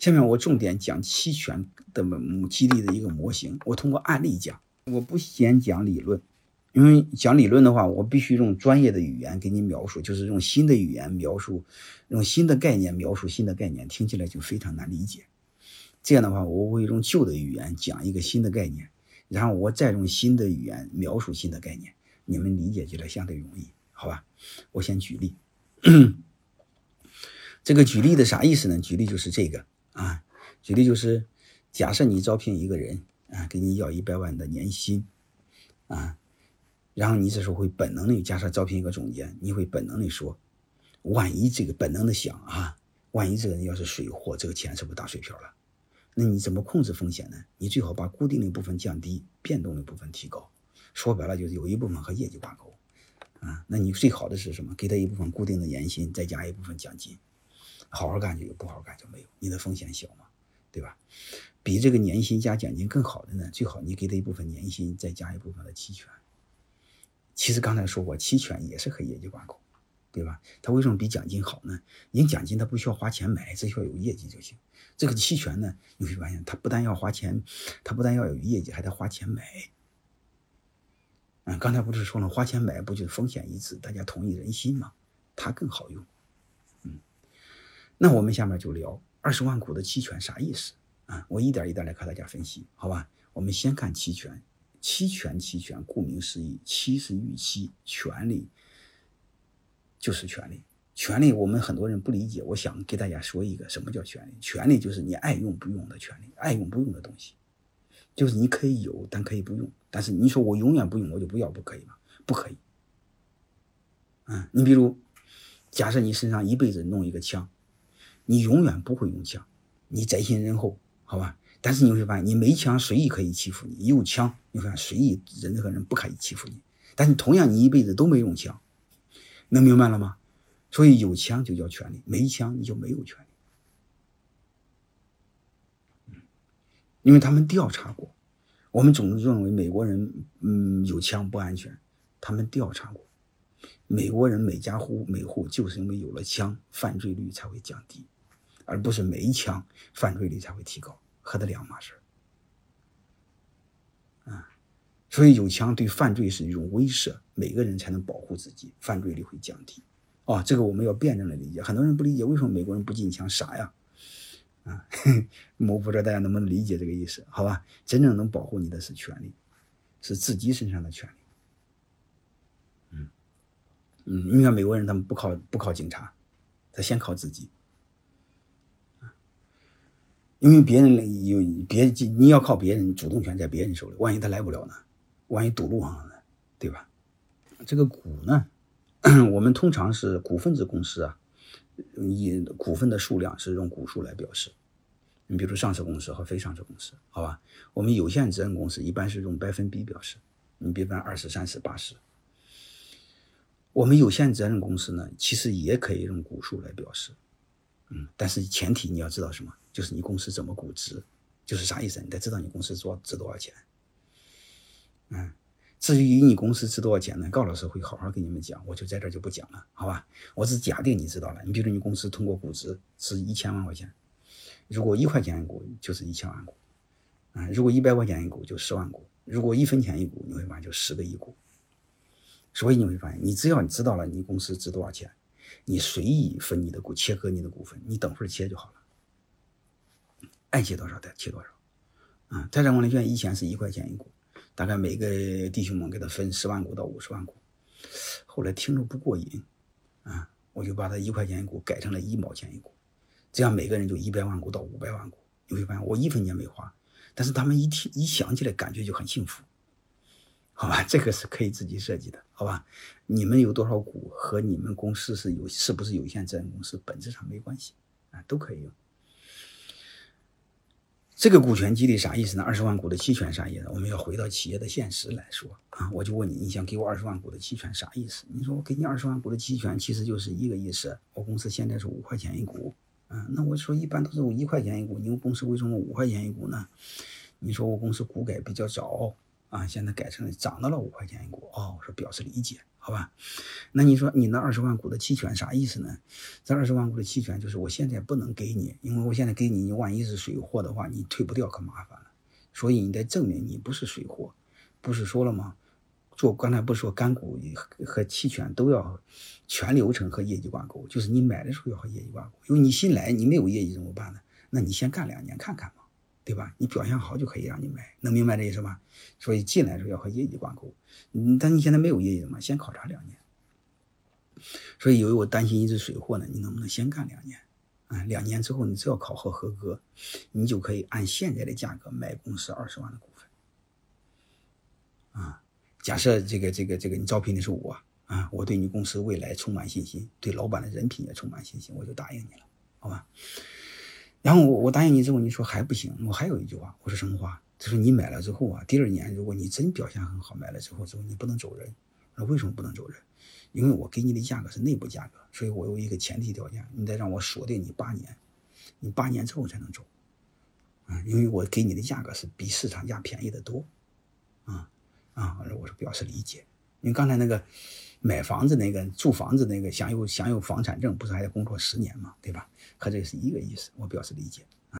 下面我重点讲期权的激励的一个模型，我通过案例讲，我不先讲理论，因为讲理论的话，我必须用专业的语言给你描述，就是用新的语言描述，用新的概念描述新的概念，听起来就非常难理解。这样的话，我会用旧的语言讲一个新的概念，然后我再用新的语言描述新的概念，你们理解起来相对容易，好吧？我先举例。这个举例的啥意思呢？举例就是这个啊，举例就是假设你招聘一个人啊，给你要一百万的年薪啊，然后你这时候会本能的，假设招聘一个总监，你会本能的说，万一这个本能的想啊，万一这个人要是水货，这个钱是不是打水漂了？那你怎么控制风险呢？你最好把固定的部分降低，变动的部分提高。说白了就是有一部分和业绩挂钩啊。那你最好的是什么？给他一部分固定的年薪，再加一部分奖金。好好干就有，不好好干就没有。你的风险小嘛，对吧？比这个年薪加奖金更好的呢，最好你给他一部分年薪，再加一部分的期权。其实刚才说过，期权也是和业绩挂钩，对吧？它为什么比奖金好呢？因为奖金它不需要花钱买，只需要有业绩就行。这个期权呢，你会发现它不但要花钱，它不但要有业绩，还得花钱买。嗯，刚才不是说了，花钱买不就是风险一致，大家同一人心嘛？它更好用。那我们下面就聊二十万股的期权啥意思啊？我一点一点来和大家分析，好吧？我们先看期权，期权期权，顾名思义，期是预期，权利就是权利。权利我们很多人不理解，我想给大家说一个什么叫权利？权利就是你爱用不用的权利，爱用不用的东西，就是你可以有，但可以不用。但是你说我永远不用，我就不要，不可以吗？不可以。嗯，你比如，假设你身上一辈子弄一个枪，你永远不会用枪，你宅心仁厚，好吧？但是你会发现，你没枪随意可以欺负你，有枪你会发现随意任何人不可以欺负你。但是同样，你一辈子都没用枪，能明白了吗？所以有枪就叫权利，没枪你就没有权利。因为他们调查过，我们总是认为美国人嗯有枪不安全，他们调查过，美国人每家户每户就是因为有了枪，犯罪率才会降低，而不是没枪犯罪率才会提高，和的两码事啊，所以有枪对犯罪是一种威慑，每个人才能保护自己，犯罪率会降低。啊，这个我们要辩证的理解。很多人不理解为什么美国人不禁枪，傻呀！啊，我不知道大家能不能理解这个意思？好吧，真正能保护你的是权利，是自己身上的权利。嗯嗯，你看美国人他们不靠不靠警察，他先靠自己。因为别人有别你要靠别人主动权在别人手里，万一他来不了呢？万一堵路上了呢？对吧？这个股呢？我们通常是股份制公司啊，以股份的数量是用股数来表示。你比如上市公司和非上市公司，好吧？我们有限责任公司一般是用百分比表示，你比方二十、三十、八十。我们有限责任公司呢，其实也可以用股数来表示，嗯，但是前提你要知道什么？就是你公司怎么估值，就是啥意思？你得知道你公司多值多少钱，嗯。至于你公司值多少钱呢？高老师会好好给你们讲，我就在这就不讲了，好吧？我只假定你知道了。你比如说你公司通过估值是一千万块钱，如果一块钱一股就是一千万股，啊，如果一百块钱一股就十万股，如果一分钱一股，你会发现就十个亿股。所以你会发现，你只要你知道了你公司值多少钱，你随意分你的股，切割你的股份，你等会儿切就好了，爱切多少的切多少。啊，财产管理券以前是一块钱一股。大概每个弟兄们给他分十万股到五十万股，后来听着不过瘾，啊，我就把他一块钱一股改成了一毛钱一股，这样每个人就一百万股到五百万股。你会发现我一分钱没花，但是他们一听一想起来感觉就很幸福，好吧？这个是可以自己设计的，好吧？你们有多少股和你们公司是有是不是有限责任公司本质上没关系啊，都可以用。这个股权激励啥意思呢？二十万股的期权啥意思？我们要回到企业的现实来说啊，我就问你，你想给我二十万股的期权啥意思？你说我给你二十万股的期权，其实就是一个意思。我公司现在是五块钱一股，啊，那我说一般都是我一块钱一股，你们公司为什么五块钱一股呢？你说我公司股改比较早，啊，现在改成涨到了五块钱一股。哦，我说表示理解，好吧？那你说你那二十万股的期权啥意思呢？这二十万股的期权就是我现在不能给你，因为我现在给你，你万一是水货的话，你退不掉可麻烦了。所以你得证明你不是水货，不是说了吗？做刚才不是说干股和期权都要全流程和业绩挂钩，就是你买的时候要和业绩挂钩。因为你新来，你没有业绩怎么办呢？那你先干两年看看嘛，对吧？你表现好就可以让你买，能明白这意思吧？所以进来的时候要和业绩挂钩。嗯，但你现在没有业绩嘛，先考察两年。所以由于我担心一只水货呢，你能不能先干两年？啊，两年之后你只要考核合格，你就可以按现在的价格买公司二十万的股份。啊，假设这个这个这个你招聘的是我啊，我对你公司未来充满信心，对老板的人品也充满信心，我就答应你了，好吧？然后我我答应你之后，你说还不行，我还有一句话，我说什么话？他说你买了之后啊，第二年如果你真表现很好，买了之后之后你不能走人。那为什么不能走人？因为我给你的价格是内部价格，所以我有一个前提条件，你得让我锁定你八年，你八年之后才能走，啊，因为我给你的价格是比市场价便宜的多，啊啊，我说表示理解。你刚才那个买房子那个住房子那个享有享有房产证，不是还得工作十年嘛，对吧？和这是一个意思，我表示理解。